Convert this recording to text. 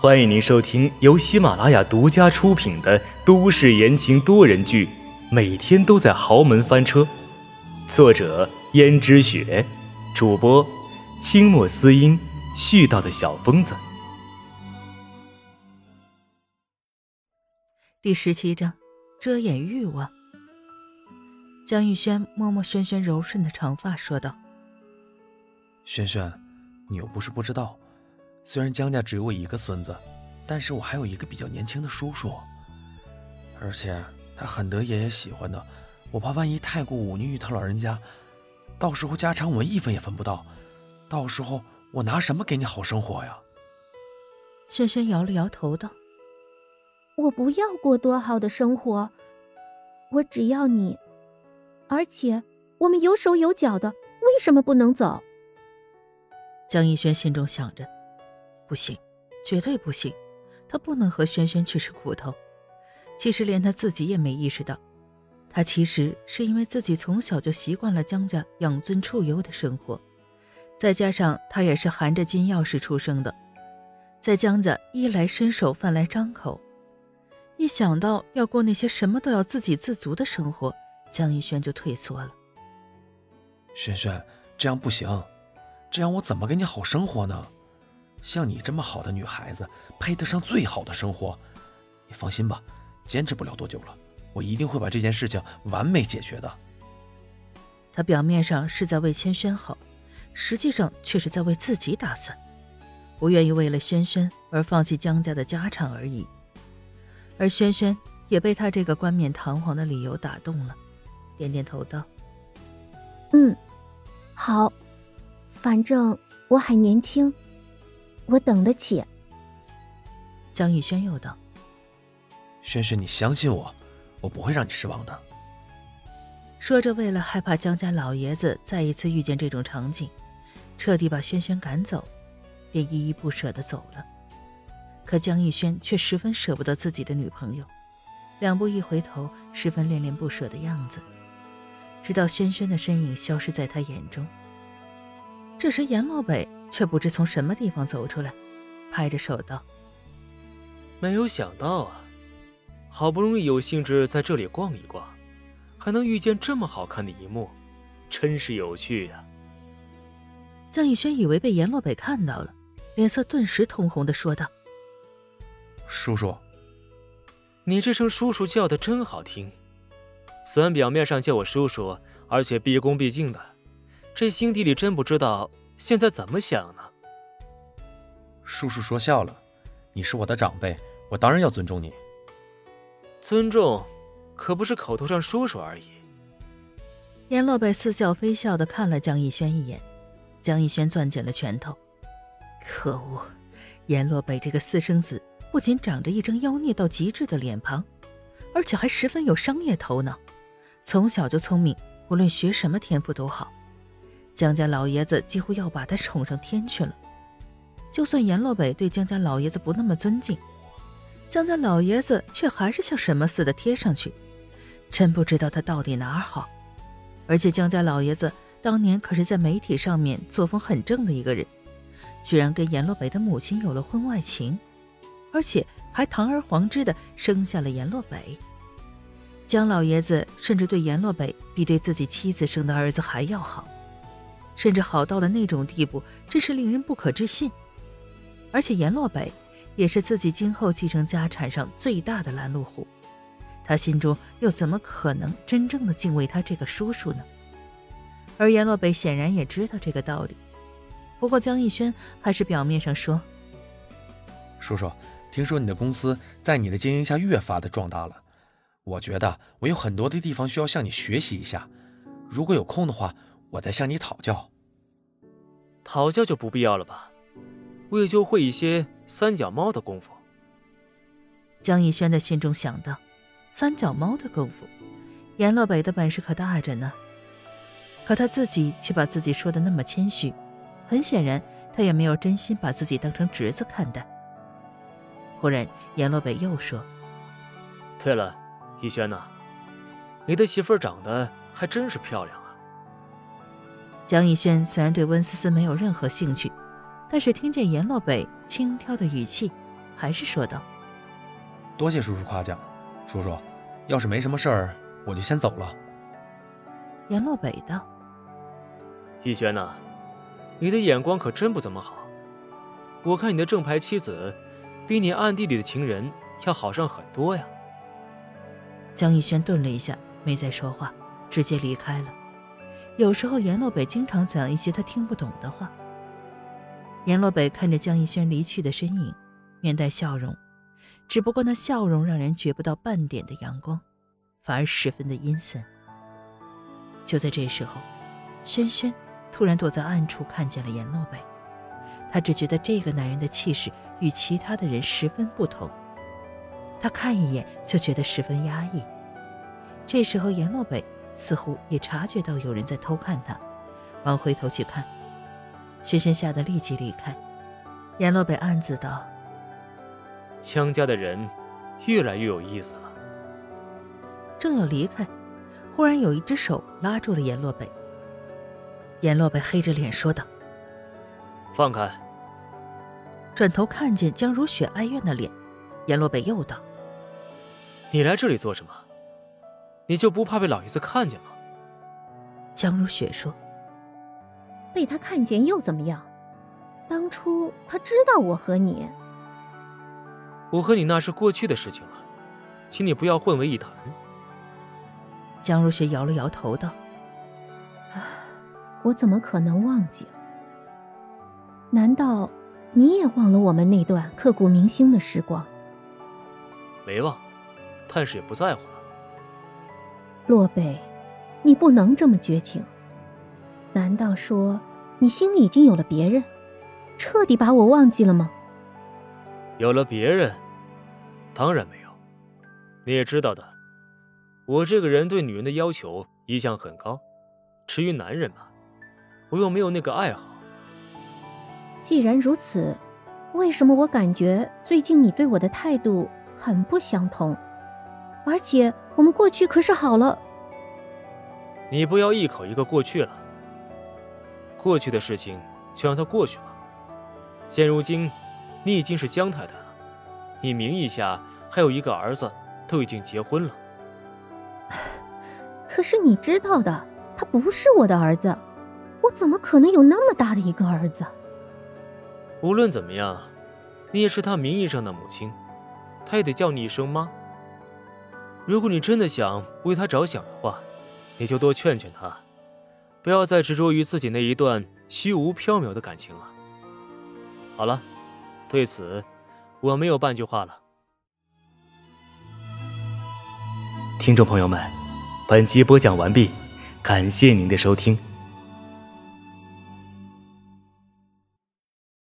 欢迎您收听由喜马拉雅独家出品的都市言情多人剧《每天都在豪门翻车》，作者：胭脂雪，主播：清墨思音，絮叨的小疯子。第十七章：遮掩欲望。江玉轩摸摸轩轩柔顺的长发，说道：“轩轩，你又不是不知道。”虽然江家只有我一个孙子，但是我还有一个比较年轻的叔叔，而且他很得爷爷喜欢的。我怕万一太过忤逆于他老人家，到时候家产我们一分也分不到，到时候我拿什么给你好生活呀？轩轩摇了摇头道：“我不要过多好的生活，我只要你。而且我们有手有脚的，为什么不能走？”江逸轩心中想着。不行，绝对不行！他不能和轩轩去吃苦头。其实连他自己也没意识到，他其实是因为自己从小就习惯了江家养尊处优的生活，再加上他也是含着金钥匙出生的，在江家衣来伸手饭来张口，一想到要过那些什么都要自给自足的生活，江逸轩就退缩了。轩轩，这样不行，这样我怎么给你好生活呢？像你这么好的女孩子，配得上最好的生活。你放心吧，坚持不了多久了，我一定会把这件事情完美解决的。他表面上是在为千轩好，实际上却是在为自己打算，不愿意为了轩轩而放弃江家的家产而已。而轩轩也被他这个冠冕堂皇的理由打动了，点点头道：“嗯，好，反正我还年轻。”我等得起。江逸轩又道：“轩轩，你相信我，我不会让你失望的。”说着，为了害怕江家老爷子再一次遇见这种场景，彻底把轩轩赶走，便依依不舍的走了。可江逸轩却十分舍不得自己的女朋友，两步一回头，十分恋恋不舍的样子，直到轩轩的身影消失在他眼中。这时，严洛北。却不知从什么地方走出来，拍着手道：“没有想到啊，好不容易有兴致在这里逛一逛，还能遇见这么好看的一幕，真是有趣呀。”江逸轩以为被阎洛北看到了，脸色顿时通红的说道：“叔叔，你这声叔叔叫的真好听，虽然表面上叫我叔叔，而且毕恭毕敬的，这心底里真不知道。”现在怎么想呢？叔叔说笑了，你是我的长辈，我当然要尊重你。尊重，可不是口头上说说而已。阎洛北似笑非笑的看了江逸轩一眼，江逸轩攥紧了拳头。可恶，阎洛北这个私生子不仅长着一张妖孽到极致的脸庞，而且还十分有商业头脑，从小就聪明，无论学什么天赋都好。江家老爷子几乎要把他宠上天去了。就算阎洛北对江家老爷子不那么尊敬，江家老爷子却还是像什么似的贴上去。真不知道他到底哪儿好。而且江家老爷子当年可是在媒体上面作风很正的一个人，居然跟阎洛北的母亲有了婚外情，而且还堂而皇之的生下了阎洛北。江老爷子甚至对阎洛北比对自己妻子生的儿子还要好。甚至好到了那种地步，真是令人不可置信。而且阎洛北也是自己今后继承家产上最大的拦路虎，他心中又怎么可能真正的敬畏他这个叔叔呢？而阎洛北显然也知道这个道理。不过江逸轩还是表面上说：“叔叔，听说你的公司在你的经营下越发的壮大了，我觉得我有很多的地方需要向你学习一下。如果有空的话。”我再向你讨教，讨教就不必要了吧？我也就会一些三脚猫的功夫。江逸轩的心中想到，三脚猫的功夫，阎洛北的本事可大着呢。可他自己却把自己说的那么谦虚，很显然他也没有真心把自己当成侄子看待。忽然，阎洛北又说：“对了，逸轩呐，你的媳妇长得还真是漂亮。”江逸轩虽然对温思思没有任何兴趣，但是听见严洛北轻佻的语气，还是说道：“多谢叔叔夸奖，叔叔，要是没什么事儿，我就先走了。”阎洛北道：“逸轩呐，你的眼光可真不怎么好。我看你的正牌妻子，比你暗地里的情人要好上很多呀。”江逸轩顿了一下，没再说话，直接离开了。有时候阎洛北经常讲一些他听不懂的话。阎洛北看着江逸轩离去的身影，面带笑容，只不过那笑容让人觉不到半点的阳光，反而十分的阴森。就在这时候，轩轩突然躲在暗处看见了阎洛北，他只觉得这个男人的气势与其他的人十分不同。他看一眼就觉得十分压抑。这时候，阎洛北似乎也察觉到有人在偷看他，忙回头去看。轩轩吓得立即离开。阎洛北暗自道：“江家的人越来越有意思了。”正要离开，忽然有一只手拉住了阎洛北。阎洛北黑着脸说道：“放开！”转头看见江如雪哀怨的脸，阎洛北又道。你来这里做什么？你就不怕被老爷子看见吗？江如雪说：“被他看见又怎么样？当初他知道我和你……我和你那是过去的事情了，请你不要混为一谈。”江如雪摇了摇头道：“啊，我怎么可能忘记？难道你也忘了我们那段刻骨铭心的时光？”没忘。但是也不在乎了。洛北，你不能这么绝情。难道说你心里已经有了别人，彻底把我忘记了吗？有了别人？当然没有。你也知道的，我这个人对女人的要求一向很高。至于男人嘛，我又没有那个爱好。既然如此，为什么我感觉最近你对我的态度很不相同？而且我们过去可是好了。你不要一口一个过去了。过去的事情就让它过去吧。现如今，你已经是江太太了，你名义下还有一个儿子，都已经结婚了。可是你知道的，他不是我的儿子，我怎么可能有那么大的一个儿子？无论怎么样，你也是他名义上的母亲，他也得叫你一声妈。如果你真的想为他着想的话，你就多劝劝他，不要再执着于自己那一段虚无缥缈的感情了。好了，对此我没有半句话了。听众朋友们，本集播讲完毕，感谢您的收听。